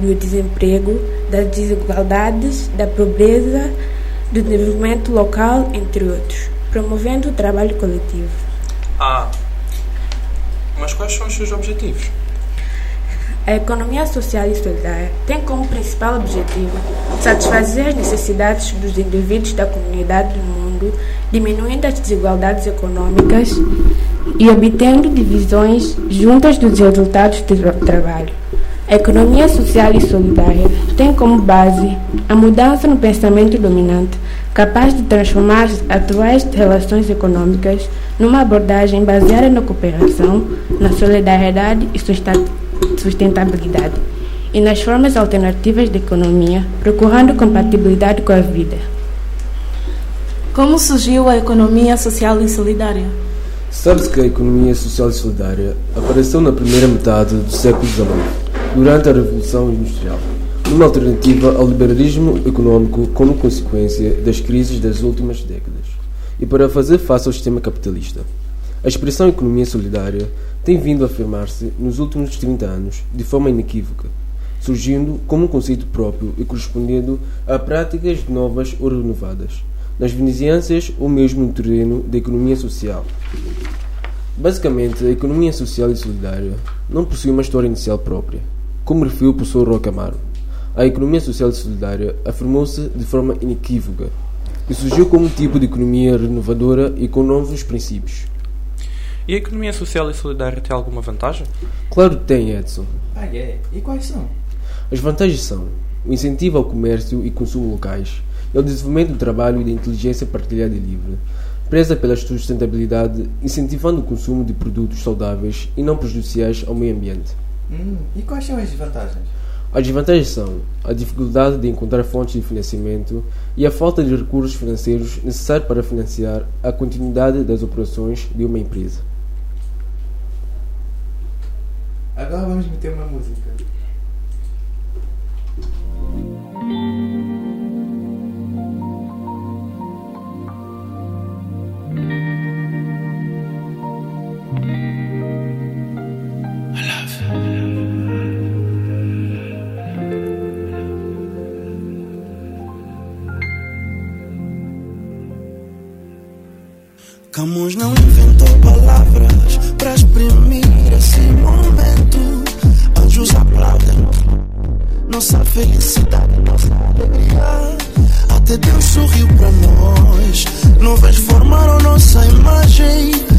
do desemprego, das desigualdades, da pobreza, do desenvolvimento local, entre outros, promovendo o trabalho coletivo. Ah, mas quais são os seus objetivos? A economia social e solidária tem como principal objetivo satisfazer as necessidades dos indivíduos da comunidade do mundo, diminuindo as desigualdades econômicas e obtendo divisões juntas dos resultados do trabalho. A economia social e solidária tem como base a mudança no pensamento dominante, capaz de transformar as atuais relações econômicas numa abordagem baseada na cooperação, na solidariedade e sustentabilidade, e nas formas alternativas de economia, procurando compatibilidade com a vida. Como surgiu a economia social e solidária? Sabe-se que a economia social e solidária apareceu na primeira metade do século XIX durante a Revolução Industrial, uma alternativa ao liberalismo econômico como consequência das crises das últimas décadas, e para fazer face ao sistema capitalista. A expressão economia solidária tem vindo a afirmar-se nos últimos 30 anos de forma inequívoca, surgindo como um conceito próprio e correspondendo a práticas novas ou renovadas, nas vizinhanças ou mesmo no terreno da economia social. Basicamente, a economia social e solidária não possui uma história inicial própria, como referiu o professor Rocamaro, a economia social e solidária afirmou-se de forma inequívoca e surgiu como um tipo de economia renovadora e com novos princípios. E a economia social e solidária tem alguma vantagem? Claro que tem, Edson. Ah, é? E quais são? As vantagens são o incentivo ao comércio e consumo locais, e ao desenvolvimento do trabalho e da inteligência partilhada e livre, presa pela sustentabilidade, incentivando o consumo de produtos saudáveis e não prejudiciais ao meio ambiente. Hum, e quais são as desvantagens? As desvantagens são a dificuldade de encontrar fontes de financiamento e a falta de recursos financeiros necessários para financiar a continuidade das operações de uma empresa. Agora vamos meter uma música. Camus não inventou palavras para exprimir esse momento. Anjos aplaudem nossa felicidade, nossa alegria. Até Deus sorriu para nós. Nuvens formaram nossa imagem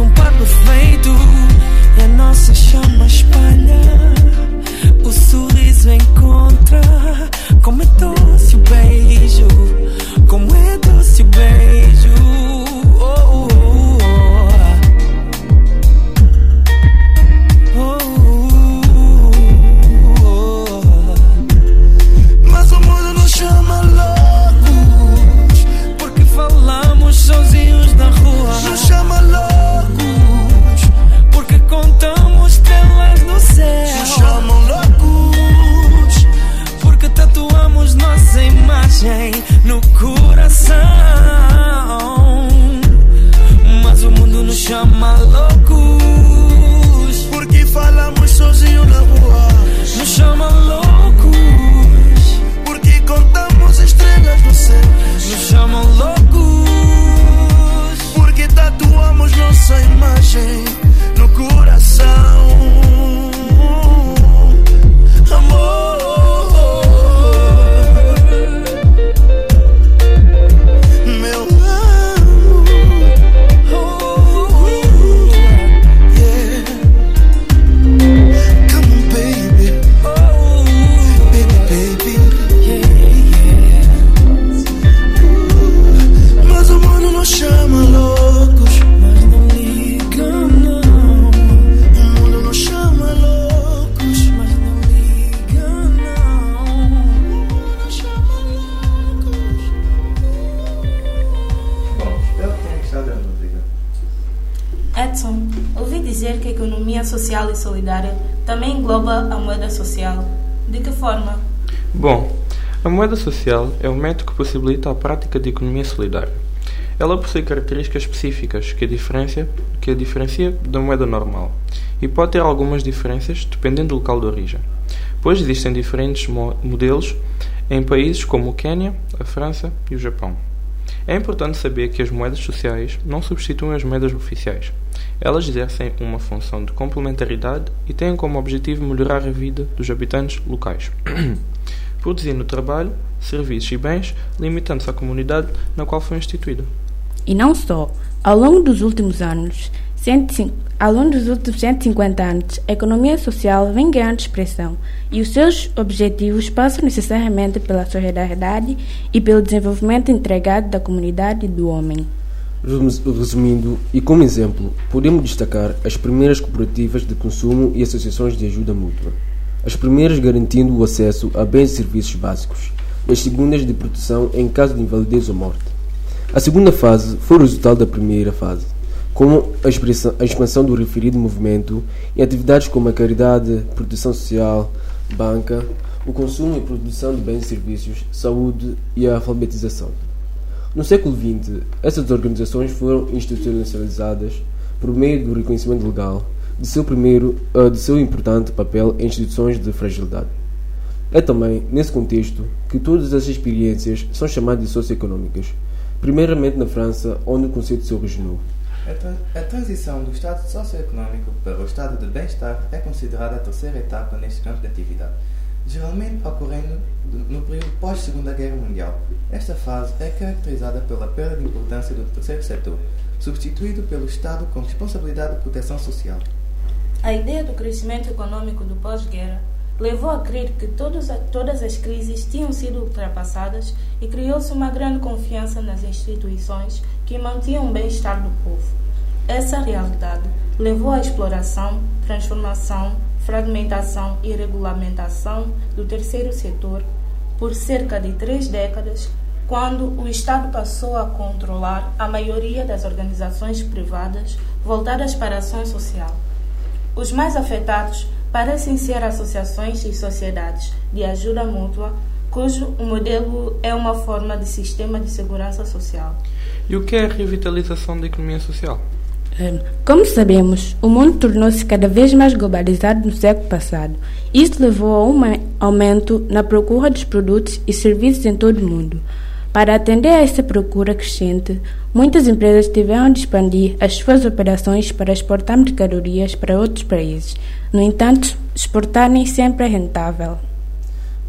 um par feito E a nossa chama espalha. esa imagen moeda social é um método que possibilita a prática de economia solidária. Ela possui características específicas que a diferencia, que a diferencia da moeda normal e pode ter algumas diferenças dependendo do local de origem, pois existem diferentes mo modelos em países como o Quênia, a França e o Japão. É importante saber que as moedas sociais não substituem as moedas oficiais. Elas exercem uma função de complementaridade e têm como objetivo melhorar a vida dos habitantes locais, produzindo trabalho, serviços e bens, limitando-se à comunidade na qual foi instituída. E não só. Ao longo dos últimos anos, 105, ao longo dos últimos 150 anos, a economia social vem ganhando expressão e os seus objetivos passam necessariamente pela solidariedade e pelo desenvolvimento integrado da comunidade e do homem. Resumindo, e como exemplo, podemos destacar as primeiras cooperativas de consumo e associações de ajuda mútua. As primeiras garantindo o acesso a bens e serviços básicos, e as segundas de proteção em caso de invalidez ou morte. A segunda fase foi o resultado da primeira fase, como a, expansão do referido movimento em atividades como a caridade, proteção social, banca, o consumo e produção de bens e serviços, saúde e a alfabetização. No século XX, essas organizações foram institucionalizadas por meio do reconhecimento legal de seu primeiro de seu importante papel em instituições de fragilidade. É também nesse contexto que todas as experiências são chamadas de socioeconómicas, primeiramente na França, onde o conceito se originou. A transição do estado socioeconómico para o estado de bem-estar é considerada a terceira etapa neste campo de atividade, geralmente ocorrendo no período pós-Segunda Guerra Mundial. Esta fase é caracterizada pela perda de importância do terceiro setor, substituído pelo Estado com responsabilidade de proteção social. A ideia do crescimento econômico do pós-guerra levou a crer que todas as crises tinham sido ultrapassadas e criou-se uma grande confiança nas instituições que mantinham o bem-estar do povo. Essa realidade levou à exploração, transformação, fragmentação e regulamentação do terceiro setor por cerca de três décadas, quando o Estado passou a controlar a maioria das organizações privadas voltadas para a ação social. Os mais afetados parecem ser associações e sociedades de ajuda mútua, cujo modelo é uma forma de sistema de segurança social. E o que é a revitalização da economia social? Como sabemos, o mundo tornou-se cada vez mais globalizado no século passado. Isso levou a um aumento na procura dos produtos e serviços em todo o mundo. Para atender a essa procura crescente, muitas empresas tiveram de expandir as suas operações para exportar mercadorias para outros países. No entanto, exportar nem sempre é rentável.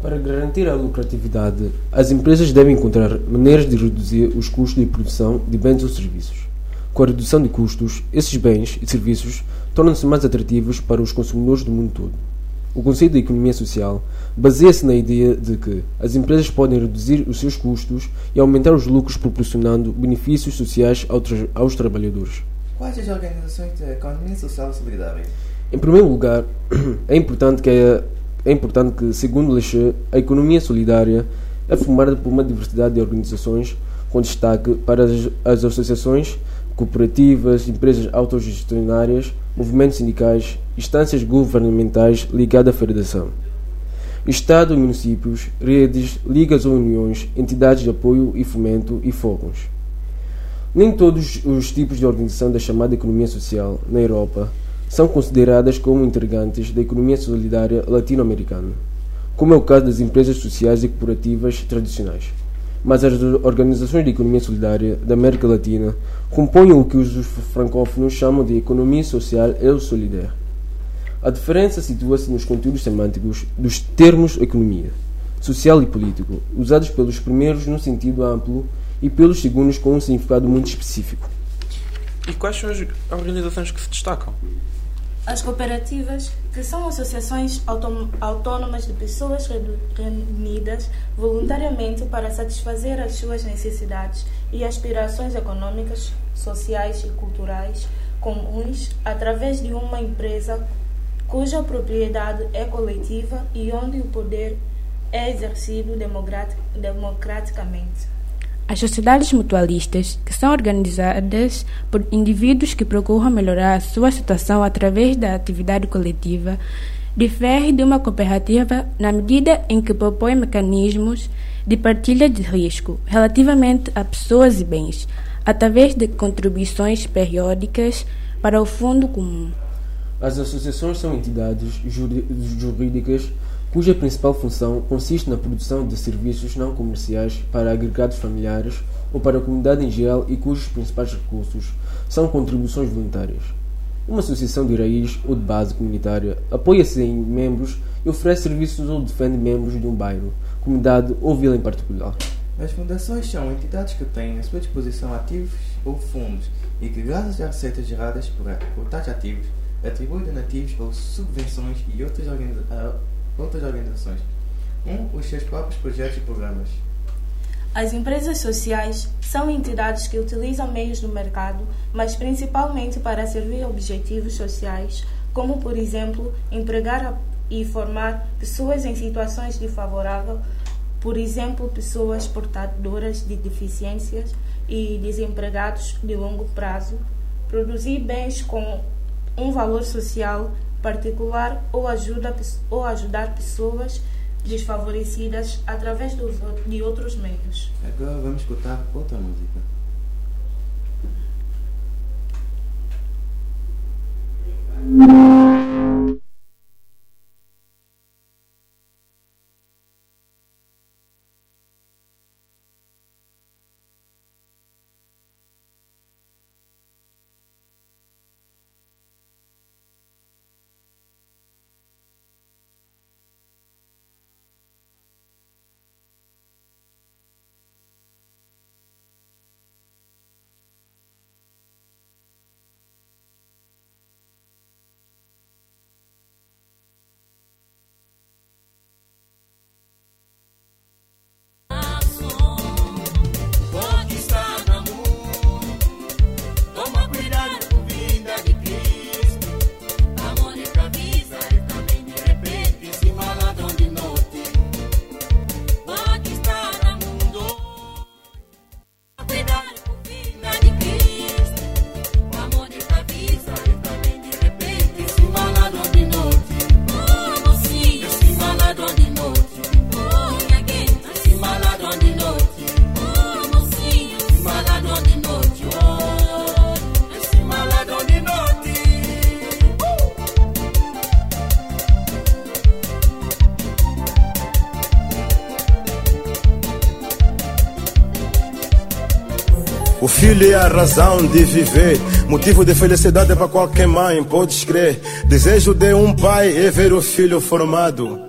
Para garantir a lucratividade, as empresas devem encontrar maneiras de reduzir os custos de produção de bens ou serviços. Com a redução de custos, esses bens e serviços tornam-se mais atrativos para os consumidores do mundo todo. O conceito de economia social baseia-se na ideia de que as empresas podem reduzir os seus custos e aumentar os lucros proporcionando benefícios sociais aos trabalhadores. Quais as organizações de economia social solidária? Em primeiro lugar, é importante que, é, é importante que segundo Leche, a economia solidária é formada por uma diversidade de organizações com destaque para as, as associações, cooperativas, empresas autogestionárias, movimentos sindicais, instâncias governamentais ligadas à federação. Estado municípios, redes, ligas ou uniões, entidades de apoio e fomento e fóruns. Nem todos os tipos de organização da chamada economia social na Europa são consideradas como integrantes da economia solidária latino-americana, como é o caso das empresas sociais e cooperativas tradicionais. Mas as organizações de economia solidária da América Latina compõem o que os francófonos chamam de economia social e solidária. A diferença situa-se nos conteúdos semânticos dos termos economia, social e político, usados pelos primeiros no sentido amplo e pelos segundos com um significado muito específico. E quais são as organizações que se destacam? As cooperativas, que são associações autônomas de pessoas reunidas voluntariamente para satisfazer as suas necessidades e aspirações econômicas, sociais e culturais comuns através de uma empresa cuja propriedade é coletiva e onde o poder é exercido democraticamente. As sociedades mutualistas, que são organizadas por indivíduos que procuram melhorar a sua situação através da atividade coletiva, diferem de uma cooperativa na medida em que propõe mecanismos de partilha de risco relativamente a pessoas e bens, através de contribuições periódicas para o fundo comum. As associações são entidades jurídicas cuja principal função consiste na produção de serviços não comerciais para agregados familiares ou para a comunidade em geral e cujos principais recursos são contribuições voluntárias. Uma associação de raiz ou de base comunitária apoia-se em membros e oferece serviços ou defende membros de um bairro, comunidade ou vila em particular. As fundações são entidades que têm à sua disposição ativos ou fundos e que, graças às receitas geradas por, por tais ativos, atribuem donativos ou subvenções e outras, organiza a outras organizações. Um, os seus próprios projetos e programas. As empresas sociais são entidades que utilizam meios do mercado, mas principalmente para servir objetivos sociais, como, por exemplo, empregar e formar pessoas em situações desfavoráveis, por exemplo, pessoas portadoras de deficiências e desempregados de longo prazo, produzir bens com um valor social particular ou, ajuda, ou ajudar pessoas desfavorecidas através dos de outros meios. Agora vamos escutar outra música. Pode É a razão de viver, motivo de felicidade para qualquer mãe, podes crer. Desejo de um pai é ver o filho formado,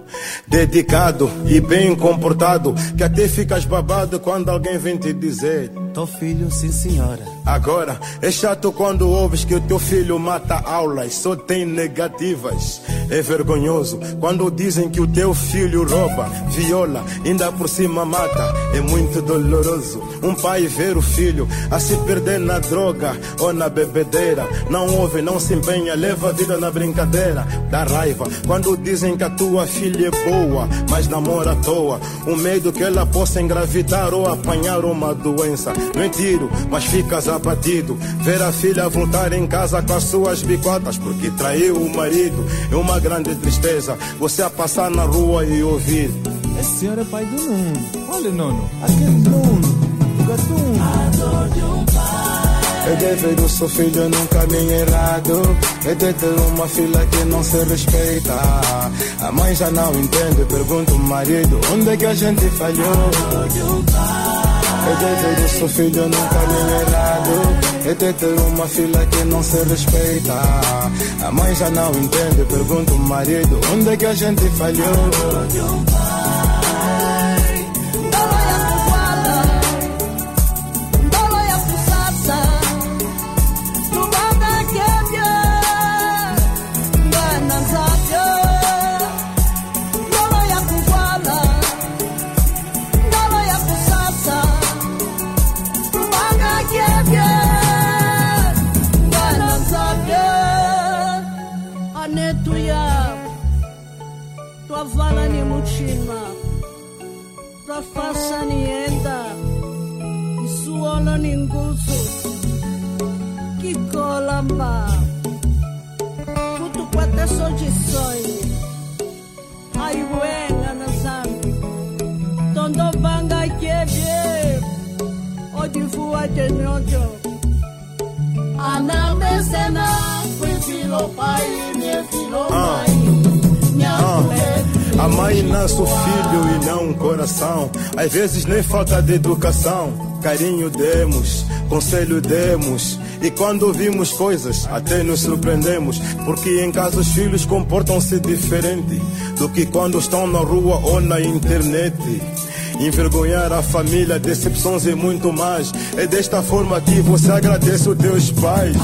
dedicado e bem comportado, que até ficas babado quando alguém vem te dizer: Teu filho, sim senhora. Agora, é chato quando ouves que o teu filho mata aulas, só tem negativas. É vergonhoso quando dizem que o teu filho rouba, viola, ainda por cima mata. É muito doloroso um pai ver o filho a se perder na droga ou na bebedeira. Não ouve, não se empenha, leva a vida na brincadeira. Dá raiva quando dizem que a tua filha é boa, mas namora à toa. O medo que ela possa engravidar ou apanhar uma doença. Não é tiro, mas ficas abatido. Ver a filha voltar em casa com as suas bicotas porque traiu o marido. É uma grande tristeza. Você a passar na rua e ouvir. Esse senhor é pai do Nuno. Olha, Nuno, aquele Nuno, do gatuno. É de ver o seu filho num caminho errado de ter uma filha que não se respeita A mãe já não entende, pergunta o marido Onde é que a gente falhou? É de ver o seu filho num caminho errado É de ter uma filha que não se respeita A mãe já não entende, pergunta o marido Onde é que a gente falhou? Que cola mba kutu kwata sojisoyi aiwenga na zambi tondo banga kebye odifua tenyoto anamesena kwifilo pai Ah. pai Ah, a mãe nasce o filho e não um coração. Às vezes nem falta de educação. Carinho demos, conselho demos. E quando ouvimos coisas, até nos surpreendemos. Porque em casa os filhos comportam-se diferente do que quando estão na rua ou na internet. Envergonhar a família, decepções e muito mais. É desta forma que você agradece os teus pais.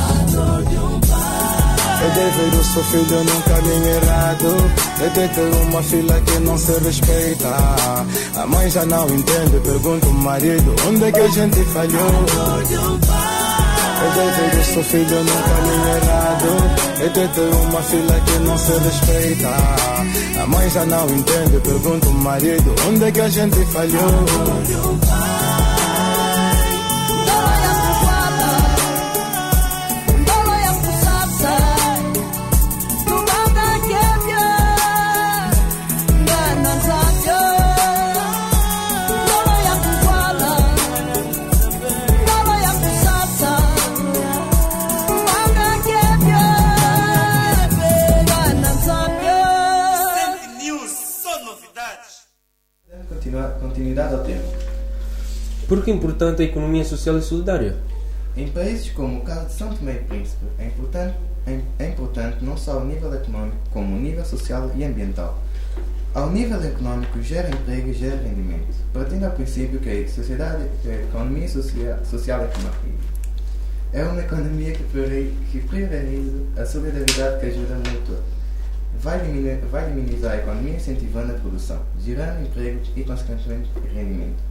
É dever o seu filho num caminho errado. É de ter uma filha que não se respeita. A mãe já não entende, pergunta o marido: onde é que a gente falhou? Dever o seu filho num caminho errado. É de ter uma filha que não se respeita. A mãe já não entende, pergunta o marido: onde é que a gente falhou? Por que é importante a economia social e solidária? Em países como o caso de São Tomé e Príncipe, é importante, é, é importante não só ao nível econômico, como ao nível social e ambiental. Ao nível econômico, gera emprego e gera rendimento, partindo ao princípio que a sociedade, a economia social, social econômica é uma economia que, priori- que prioriza a solidariedade que ajuda mútua. Vai, vai minimizar a economia incentivando a produção, gerando emprego e, consequentemente, rendimento.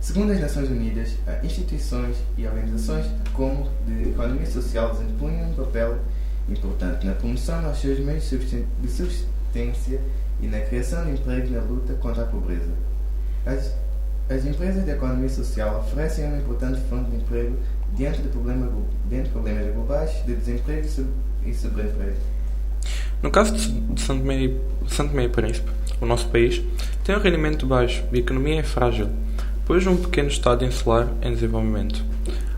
Segundo as Nações Unidas, instituições e organizações como de economia social desempenham um papel importante na promoção aos seus meios de subsistência e na criação de empregos na luta contra a pobreza. As, as empresas de economia social oferecem uma importante fonte de emprego diante de, problema, diante de problemas globais de desemprego e subemprego. No caso de Santo Tomé e Príncipe, o nosso país tem um rendimento baixo e a economia é frágil, pois um pequeno estado insular em desenvolvimento.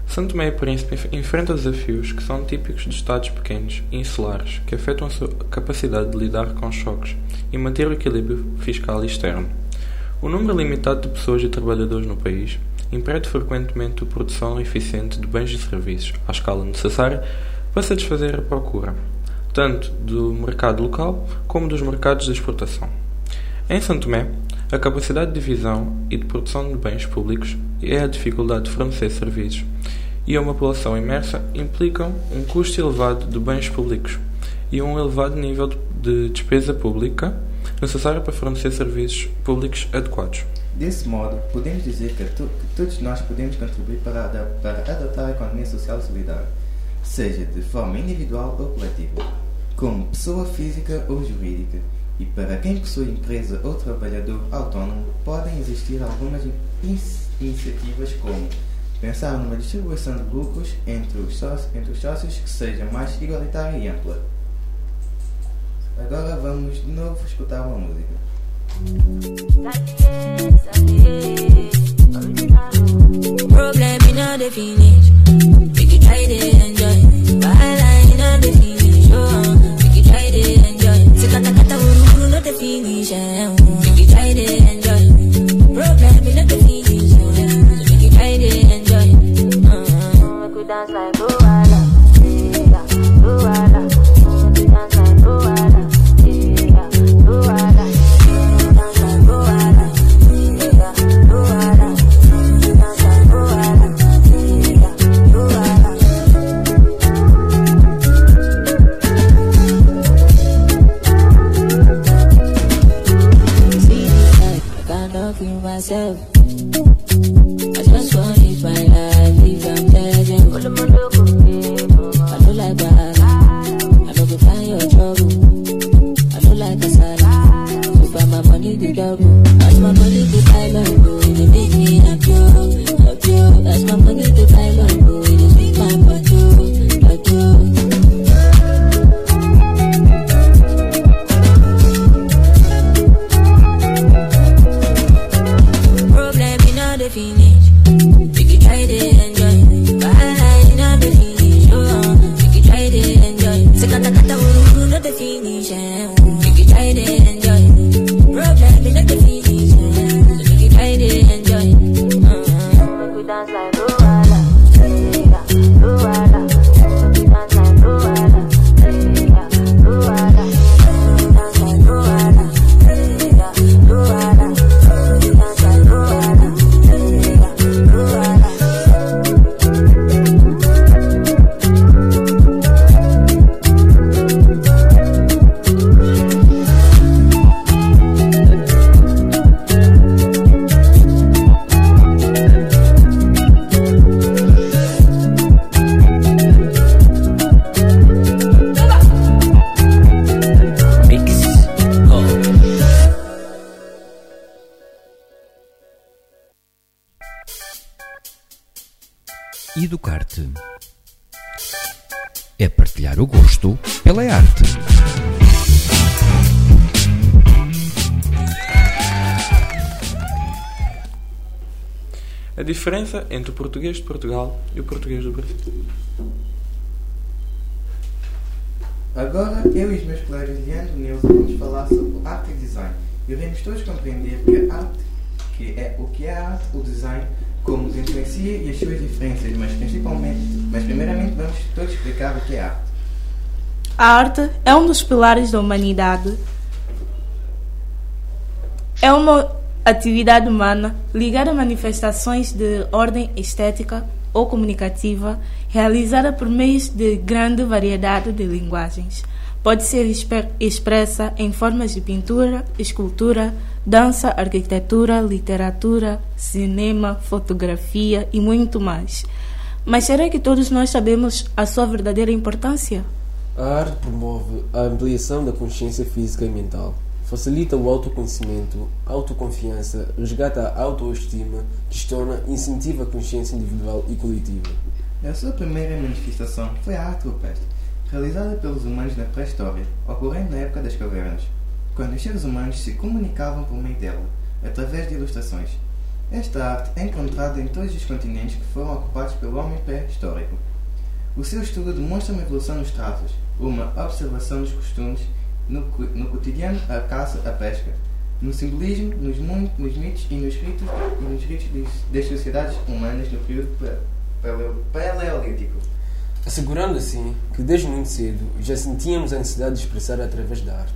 Santo Tomé e Príncipe enf- enfrenta desafios que são típicos de estados pequenos e insulares, que afetam a sua capacidade de lidar com choques e manter o equilíbrio fiscal externo. O número limitado de pessoas e trabalhadores no país impede frequentemente a produção eficiente de bens e serviços à escala necessária para satisfazer a procura, tanto do mercado local como dos mercados de exportação. Em São Tomé, a capacidade de divisão e de produção de bens públicos e a dificuldade de fornecer serviços e uma população imersa implicam um custo elevado de bens públicos e um elevado nível de- de despesa pública necessário para fornecer serviços públicos adequados. Desse modo, podemos dizer que, to- que todos nós podemos contribuir para, para adotar a economia social solidária, seja de forma individual ou coletiva, como pessoa física ou jurídica. E para quem possui empresa ou trabalhador autónomo, podem existir algumas in- inici- iniciativas como pensar numa distribuição de lucros entre os, sócios, entre os sócios que seja mais igualitária e ampla. Agora vamos de novo escutar uma música. Problem in all Make diferença entre o português de Portugal e o português do Brasil. Agora, eu e os meus colegas Leandro e Nilson vamos falar sobre arte e design. E iremos todos compreender que a arte, que é o que é a arte, o design, como os influencia e as suas diferenças, mas principalmente, mas primeiramente vamos todos explicar o que é arte. A arte é um dos pilares da humanidade. É uma atividade humana ligada a manifestações de ordem estética ou comunicativa realizada por meios de grande variedade de linguagens. Pode ser expressa em formas de pintura, escultura, dança, arquitetura, literatura, cinema, fotografia e muito mais. Mas será que todos nós sabemos a sua verdadeira importância? A arte promove a ampliação da consciência física e mental, facilita o autoconhecimento, autoconfiança, resgata a autoestima, questiona e incentiva a consciência individual e coletiva. A sua primeira manifestação foi a arte rupestre, realizada pelos humanos na pré-história, ocorrendo na época das cavernas, quando os seres humanos se comunicavam por meio dela, através de ilustrações. Esta arte é encontrada em todos os continentes que foram ocupados pelo homem pré-histórico. O seu estudo demonstra uma evolução nos traços, uma observação dos costumes, no, no cotidiano, a caça, a pesca, no simbolismo, nos, nos mitos e nos ritos, e nos ritos das sociedades humanas no período paleolítico. Assegurando assim que desde muito cedo já sentíamos a necessidade de expressar através da arte.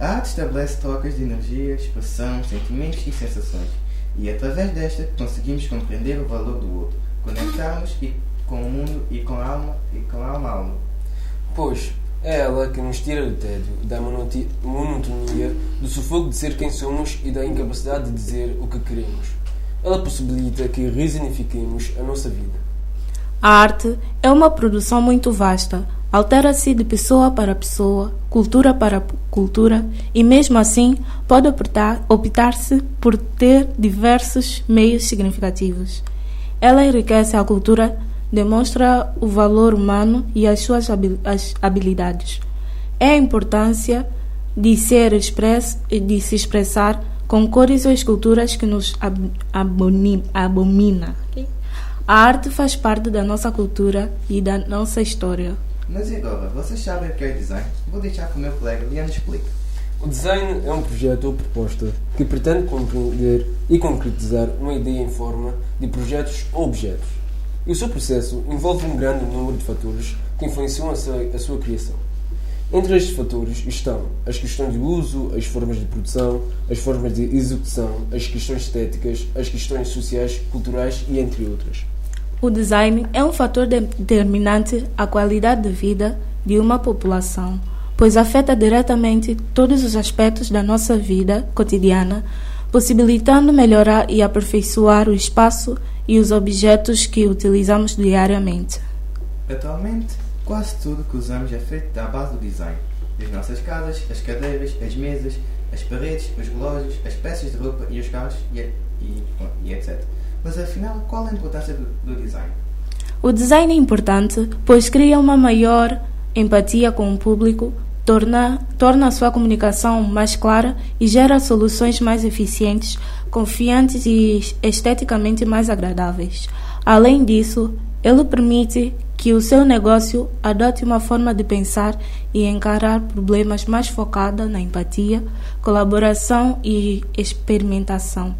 A arte estabelece trocas de energia, expressão, sentimentos e sensações, e através desta conseguimos compreender o valor do outro, conectarmos e com o mundo e com a alma e com a alma alma. Pois é ela que nos tira do tédio, da monotonia, do sufoco de ser quem somos e da incapacidade de dizer o que queremos. Ela possibilita que resignifiquemos a nossa vida. A arte é uma produção muito vasta, altera-se de pessoa para pessoa, cultura para cultura e, mesmo assim, pode optar- optar-se por ter diversos meios significativos. Ela enriquece a cultura, demonstra o valor humano e as suas habil- as habilidades. É a importância de ser express, de se expressar com cores ou esculturas que nos abomina. A arte faz parte da nossa cultura e da nossa história. Mas e agora, vocês sabem o que é design? Vou deixar que o meu colega Leandro explique. O design é um projeto ou proposta que pretende compreender e concretizar uma ideia em forma de projetos ou objetos. E o seu processo envolve um grande número de fatores que influenciam a sua, a sua criação. Entre estes fatores estão as questões de uso, as formas de produção, as formas de execução, as questões estéticas, as questões sociais, culturais e entre outras. O design é um fator de- determinante à qualidade de vida de uma população, pois afeta diretamente todos os aspectos da nossa vida cotidiana, possibilitando melhorar e aperfeiçoar o espaço e os objetos que utilizamos diariamente. Atualmente, quase tudo que usamos é feito da base do design. As nossas casas, as cadeiras, as mesas, as paredes, os relógios, as peças de roupa e os carros e, e, e etc. Mas afinal, qual a importância do, do design? O design é importante, pois cria uma maior empatia com o público, torna, torna a sua comunicação mais clara e gera soluções mais eficientes, confiantes e esteticamente mais agradáveis. Além disso, ele permite que o seu negócio adote uma forma de pensar e encarar problemas mais focada na empatia, colaboração e experimentação.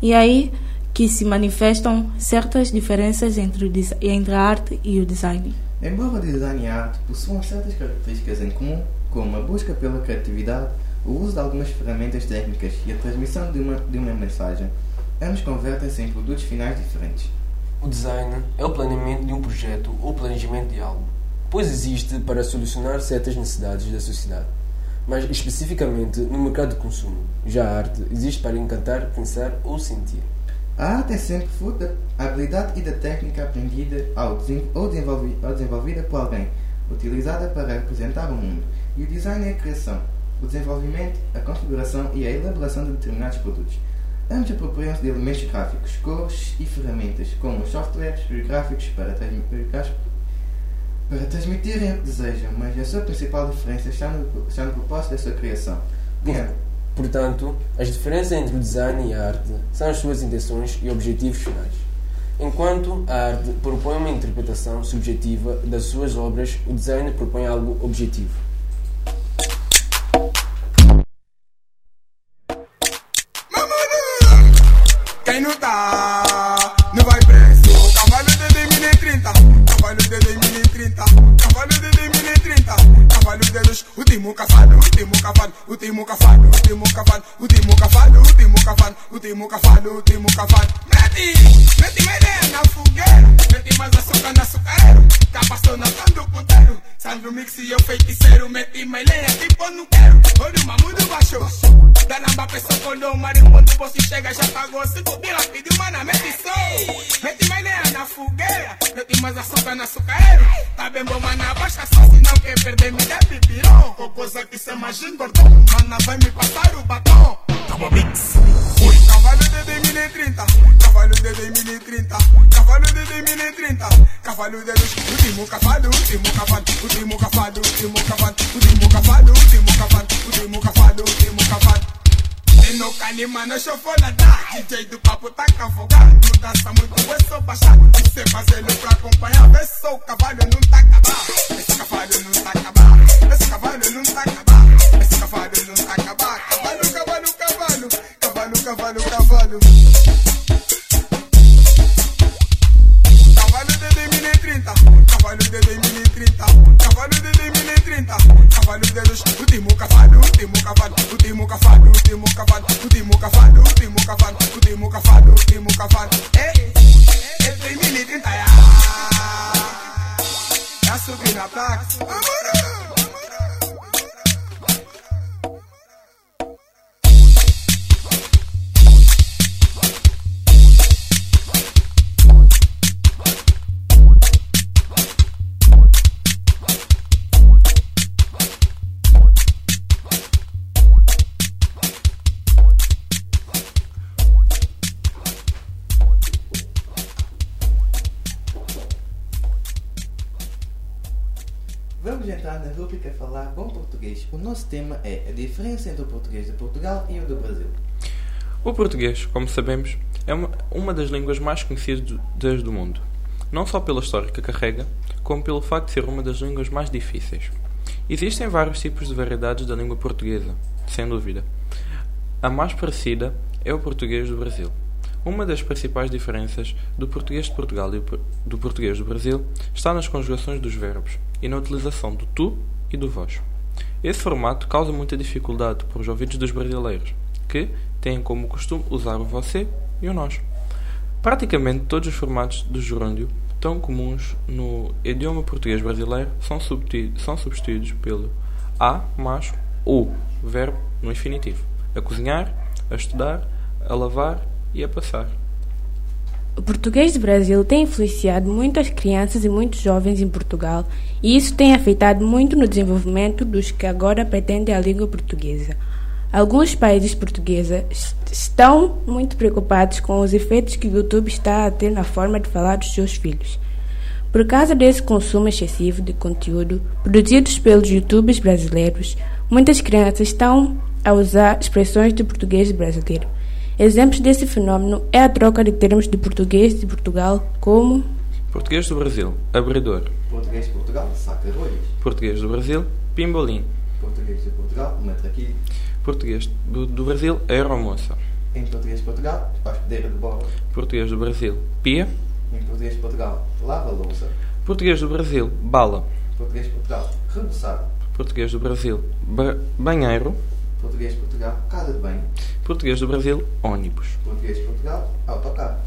E aí que se manifestam certas diferenças entre, entre a arte e o design. Embora design e arte possuam certas características em comum, como a busca pela criatividade, o uso de algumas ferramentas técnicas e a transmissão de uma, de uma mensagem, ambos convertem-se em produtos finais diferentes. O design é o planeamento de um projeto ou planejamento de algo, pois existe para solucionar certas necessidades da sociedade, mas especificamente no mercado de consumo. Já a arte existe para encantar, pensar ou sentir. A arte é sempre fruto da habilidade e da técnica aprendida ao ou, desenvolvi- ou desenvolvida por alguém, utilizada para representar o mundo. E o design é a criação, o desenvolvimento, a configuração e a elaboração de determinados produtos. Ambos apropriam-se de elementos gráficos, cores e ferramentas, como softwares e gráficos para, para transmitirem o que desejam, mas a sua principal diferença está no, está no propósito da sua criação. Bien, Portanto, as diferenças entre o design e a arte são as suas intenções e objetivos finais. Enquanto a arte propõe uma interpretação subjetiva das suas obras, o design propõe algo objetivo. Quem não tá, cavalo de luz. Último cavalo, último cavalo, último cavalo, último cavalo, último cavalo, último cavalo, último cavalo, último cavalo. Mete, mete uma ideia na fogueira, mete mais açúcar no açucareiro. Tá passando do ponteiro, Sandro Mix e eu feiticeiro, mete uma ideia tipo não quero. Olha o mamudo baixo. Da namba pessoa quando o marimbondo você chega já pagou cinco pila pediu mana mete som mete lenha na fogueira mete mais açúcar na açucareiro tá bem bom mana baixa só se não quer perder me dá pipirão ou coisa que cê imagina gordão mana vai me passar o batom. Tamo mix. Cavalo de 2030 Cavalo de 2030 Cavalo de 2030 Cavalo de luz Último cavalo, último cavalo Último cavalo, último cavalo Último cavalo, último cavalo Último cavalo, último cavalo. No canima no chocolate DJ do papo tá cavogado dança muito, é só baixar Você fazer ele pra acompanhar Vê só o cavalo não tá acabado. Esse cavalo não tá acabado Esse cavalo não tá acabado. Esse cavalo não tá acabado. Cavalo, cavalo, cavalo. Cavalo, cavalo, cavalo. Cavalo de 2030 Cavalo de 2030 Cavalo de 2030 Cavalo de luz Último cavalo, último cavalo Último cavalo, último cavalo Último cavalo, último cavalo Último cavalo, último cavalo. Ei, é 2030 ya Já subi na placa. Amor na rúbrica Falar Bom Português. O nosso tema é a diferença entre o português de Portugal e o do Brasil. O português, como sabemos, é uma, uma das línguas mais conhecidas do mundo, não só pela história que carrega, como pelo facto de ser uma das línguas mais difíceis. Existem vários tipos de variedades da língua portuguesa, sem dúvida. A mais parecida é o português do Brasil. Uma das principais diferenças do português de Portugal e do português do Brasil está nas conjugações dos verbos e na utilização do tu e do vós. Esse formato causa muita dificuldade para os ouvidos dos brasileiros, que têm como costume usar o você e o nós. Praticamente todos os formatos do gerúndio tão comuns no idioma português brasileiro são, são substituídos pelo a mais o verbo no infinitivo. A cozinhar, a estudar, a lavar e a passar. O português do Brasil tem influenciado muitas crianças e muitos jovens em Portugal, e isso tem afetado muito no desenvolvimento dos que agora pretendem a língua portuguesa. Alguns países portugueses estão muito preocupados com os efeitos que o YouTube está a ter na forma de falar dos seus filhos. Por causa desse consumo excessivo de conteúdo produzidos pelos youtubers brasileiros, muitas crianças estão a usar expressões de português brasileiro. Exemplos desse fenômeno é a troca de termos de português de Portugal como Português do Brasil, abridor. Português de Portugal, saca rolhas. Português do Brasil, pimbolim. Português de Portugal, matraquilho. Português do, do Brasil, aeromoça. Em português de Portugal, hospedeira de bola. Português do Brasil, pia. Em português de Portugal, lava louça. Português do Brasil, bala. Português de Portugal, rebuçado. Português do Brasil, ba banheiro. Português de Portugal, casa de banho. Português do Brasil, ônibus. Português de Portugal, autocarro.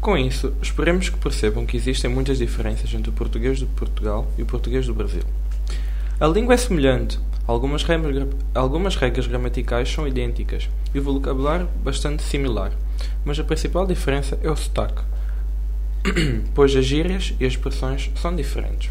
Com isso, esperemos que percebam que existem muitas diferenças entre o português de Portugal e o português do Brasil. A língua é semelhante, algumas regras, algumas regras gramaticais são idênticas e o vocabulário bastante similar, mas a principal diferença é o sotaque, pois as gírias e as expressões são diferentes.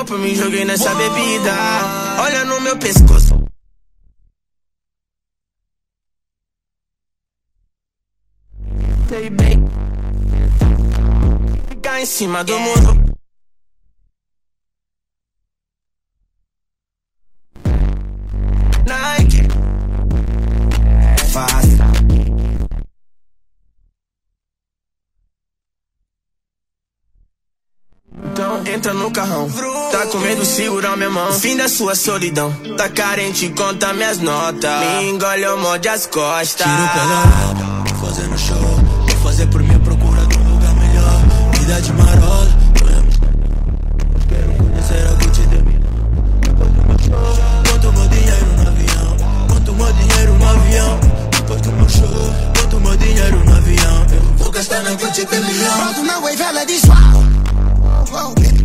Copo me joguei nessa bebida. Olha no meu pescoço. Sei bem. Ficar em cima do muro entra no carrão. Tá com medo, segura minha mão. Fim da sua solidão. Tá carente, conta minhas notas. Me engole, eu morde as costas. Tiro pela vou fazendo show. Vou fazer por minha procura de um lugar melhor. Vida de marola. Quero conhecer a Gucci de Milão. Depois do meu show, conto meu dinheiro no avião. Conto meu dinheiro no avião. Depois do meu show, conto meu dinheiro no avião. Eu vou gastar na Gucci de Milão. Pronto na wave, ela diz uau. Uau, baby.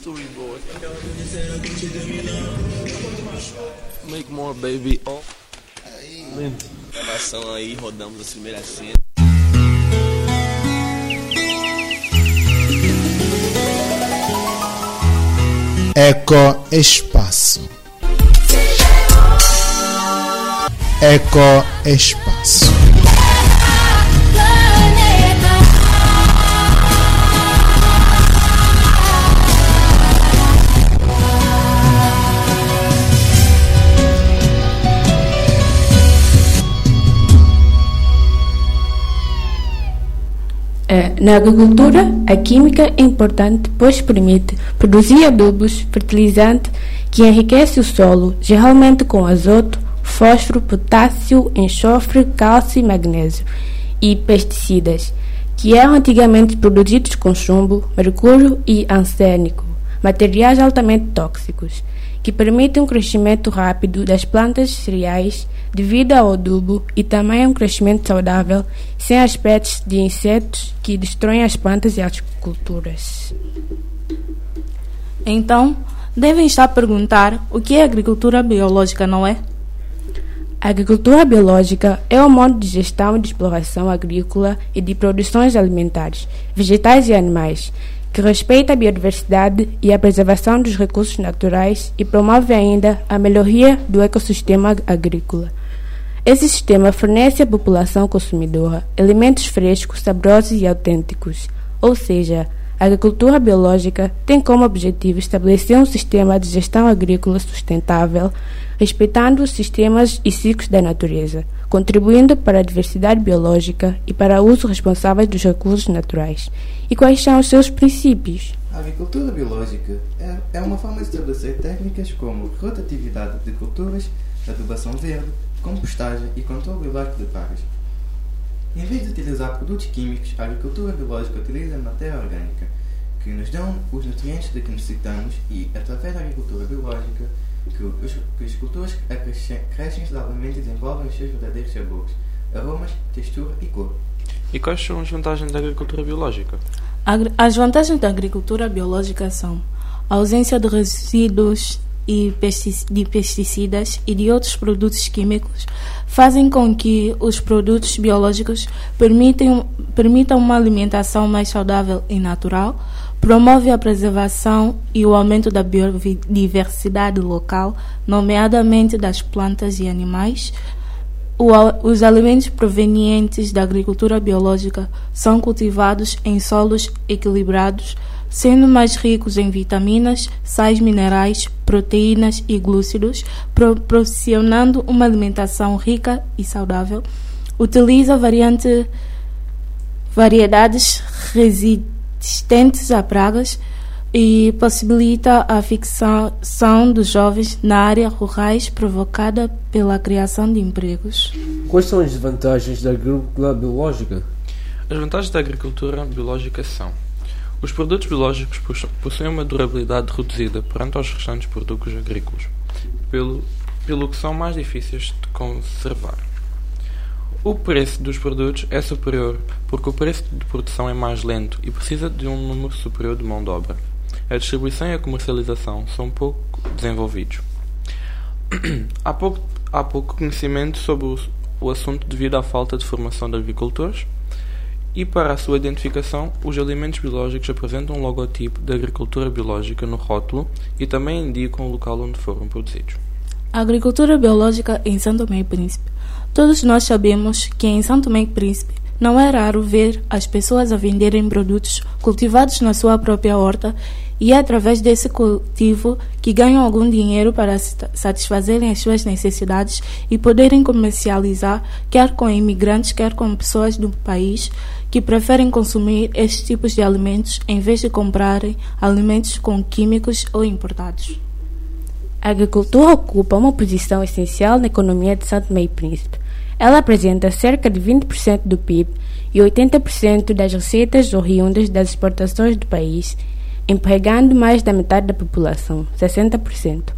Bro. Make more, baby. Oh. Gravação aí, rodamos as primeiras cenas. Eco Espaço. Eco Espaço. Na agricultura, a química é importante pois permite produzir adubos, fertilizante que enriquece o solo, geralmente com azoto, fósforo, potássio, enxofre, cálcio e magnésio, e pesticidas, que eram antigamente produzidos com chumbo, mercúrio e arsênico, materiais altamente tóxicos, que permitem um crescimento rápido das plantas cereais devido ao adubo e também um crescimento saudável, sem aspectos de insetos que destroem as plantas e as culturas. Então, devem estar a perguntar o que é agricultura biológica, não é? A agricultura biológica é um modo de gestão e de exploração agrícola e de produções alimentares, vegetais e animais, que respeita a biodiversidade e a preservação dos recursos naturais e promove ainda a melhoria do ecossistema agrícola. Esse sistema fornece à população consumidora alimentos frescos, saborosos e autênticos, ou seja, a agricultura biológica tem como objetivo estabelecer um sistema de gestão agrícola sustentável, respeitando os sistemas e ciclos da natureza, contribuindo para a diversidade biológica e para o uso responsável dos recursos naturais. E quais são os seus princípios? A agricultura biológica é, é uma forma de estabelecer técnicas como rotatividade de culturas, adubação verde, compostagem e controle biológico de pragas. Em vez de utilizar produtos químicos, a agricultura biológica utiliza matéria orgânica, que nos dão os nutrientes de que necessitamos e, através da agricultura biológica, que os, que as culturas crescem saudavelmente e desenvolvem os seus verdadeiros sabores, aromas, textura e cor. E quais são as vantagens da agricultura biológica? As vantagens da agricultura biológica são a ausência de resíduos e de pesticidas e de outros produtos químicos fazem com que os produtos biológicos permitem, permitam uma alimentação mais saudável e natural, promove a preservação e o aumento da biodiversidade local, nomeadamente das plantas e animais, os alimentos provenientes da agricultura biológica são cultivados em solos equilibrados, sendo mais ricos em vitaminas, sais minerais, proteínas e glúcidos, proporcionando uma alimentação rica e saudável. Utiliza variante, variedades resistentes a pragas e possibilita a fixação dos jovens na área rurais provocada pela criação de empregos. Quais são as vantagens da agricultura biológica? As vantagens da agricultura biológica são: os produtos biológicos possu- possuem uma durabilidade reduzida perante aos restantes produtos agrícolas, pelo, pelo que são mais difíceis de conservar. O preço dos produtos é superior porque o preço de produção é mais lento e precisa de um número superior de mão de obra. A distribuição e a comercialização são pouco desenvolvidos. há, pouco, há pouco conhecimento sobre o, o assunto devido à falta de formação de agricultores e para a sua identificação, os alimentos biológicos apresentam um logotipo da agricultura biológica no rótulo e também indicam o local onde foram produzidos. A agricultura biológica em São Tomé e Príncipe. Todos nós sabemos que em São Tomé e Príncipe não é raro ver as pessoas a venderem produtos cultivados na sua própria horta e é através desse cultivo que ganham algum dinheiro para sa- satisfazerem as suas necessidades e poderem comercializar, quer com imigrantes, quer com pessoas do país que preferem consumir estes tipos de alimentos em vez de comprarem alimentos com químicos ou importados. A agricultura ocupa uma posição essencial na economia de Tomé e Príncipe. Ela apresenta cerca de 20% do PIB e 80% das receitas oriundas das exportações do país, empregando mais da metade da população, 60%.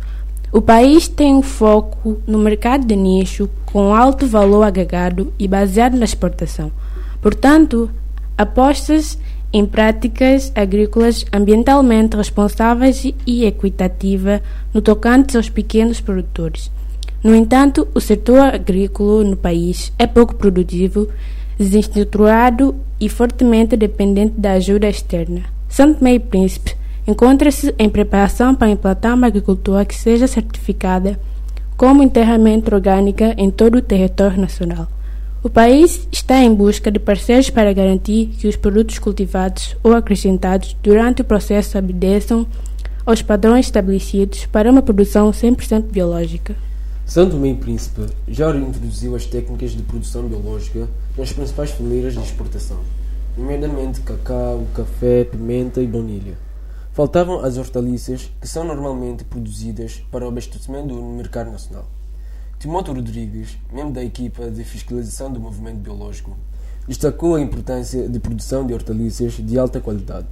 O país tem um foco no mercado de nicho com alto valor agregado e baseado na exportação. Portanto, apostas em práticas agrícolas ambientalmente responsáveis e equitativas no tocante aos pequenos produtores. No entanto, o setor agrícola no país é pouco produtivo, desestruturado e fortemente dependente da ajuda externa. Tomé e Príncipe encontra-se em preparação para implantar uma agricultura que seja certificada como inteiramente orgânica em todo o território nacional. O país está em busca de parceiros para garantir que os produtos cultivados ou acrescentados durante o processo obedeçam aos padrões estabelecidos para uma produção 100% biológica. Tomé e Príncipe já introduziu as técnicas de produção biológica nas principais fileiras de exportação, nomeadamente cacau, café, pimenta e baunilha. Faltavam as hortaliças, que são normalmente produzidas para o abastecimento no mercado nacional. Timóteo Rodrigues, membro da equipa de fiscalização do movimento biológico, destacou a importância de produção de hortaliças de alta qualidade.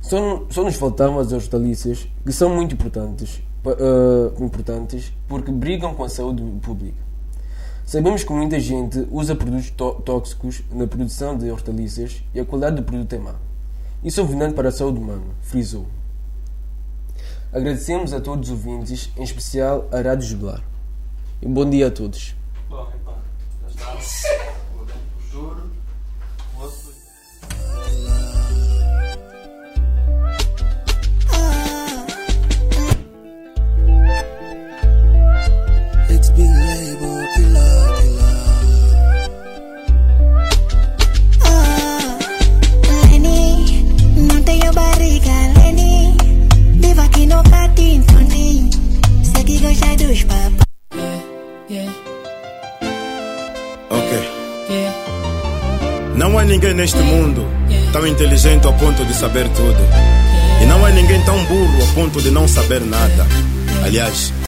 Só, só nos faltavam as hortaliças, que são muito importantes, uh, importantes porque brigam com a saúde pública. Sabemos que muita gente usa produtos tóxicos na produção de hortaliças e a qualidade do produto é má. Isso é veneno para a saúde humana, frisou. Agradecemos a todos os ouvintes, em especial a Rádio Jubilar. E bom dia a todos. Bom, então, já está. dos papos. Ok. Não há ninguém neste mundo tão inteligente ao ponto de saber tudo. E não há ninguém tão burro ao ponto de não saber nada. Aliás,